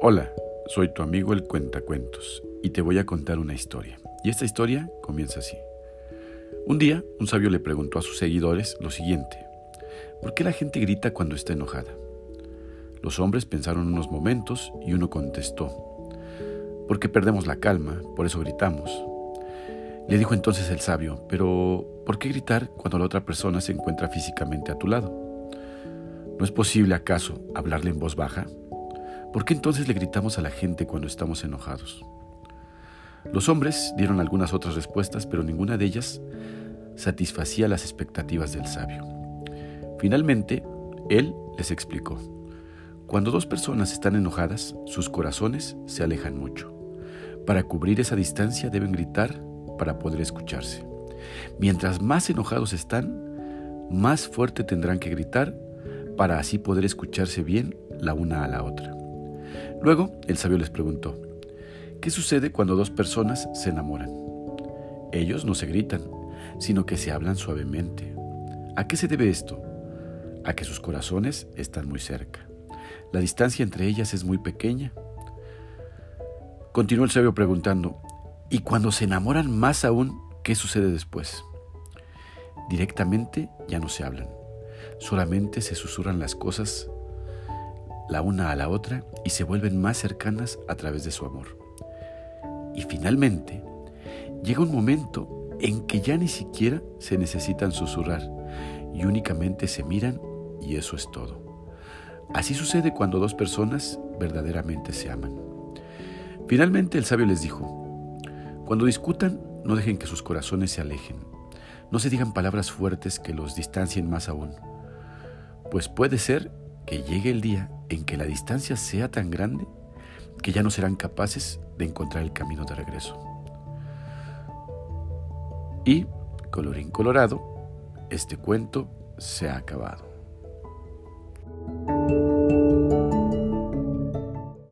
Hola, soy tu amigo el Cuentacuentos y te voy a contar una historia. Y esta historia comienza así. Un día, un sabio le preguntó a sus seguidores lo siguiente. ¿Por qué la gente grita cuando está enojada? Los hombres pensaron unos momentos y uno contestó. Porque perdemos la calma, por eso gritamos. Le dijo entonces el sabio, pero ¿por qué gritar cuando la otra persona se encuentra físicamente a tu lado? ¿No es posible acaso hablarle en voz baja? ¿Por qué entonces le gritamos a la gente cuando estamos enojados? Los hombres dieron algunas otras respuestas, pero ninguna de ellas satisfacía las expectativas del sabio. Finalmente, él les explicó. Cuando dos personas están enojadas, sus corazones se alejan mucho. Para cubrir esa distancia deben gritar para poder escucharse. Mientras más enojados están, más fuerte tendrán que gritar para así poder escucharse bien la una a la otra. Luego el sabio les preguntó, ¿qué sucede cuando dos personas se enamoran? Ellos no se gritan, sino que se hablan suavemente. ¿A qué se debe esto? A que sus corazones están muy cerca. La distancia entre ellas es muy pequeña. Continuó el sabio preguntando, ¿y cuando se enamoran más aún, qué sucede después? Directamente ya no se hablan, solamente se susurran las cosas la una a la otra y se vuelven más cercanas a través de su amor. Y finalmente, llega un momento en que ya ni siquiera se necesitan susurrar y únicamente se miran y eso es todo. Así sucede cuando dos personas verdaderamente se aman. Finalmente el sabio les dijo, cuando discutan, no dejen que sus corazones se alejen. No se digan palabras fuertes que los distancien más aún, pues puede ser que llegue el día en que la distancia sea tan grande que ya no serán capaces de encontrar el camino de regreso. Y, colorín colorado, este cuento se ha acabado.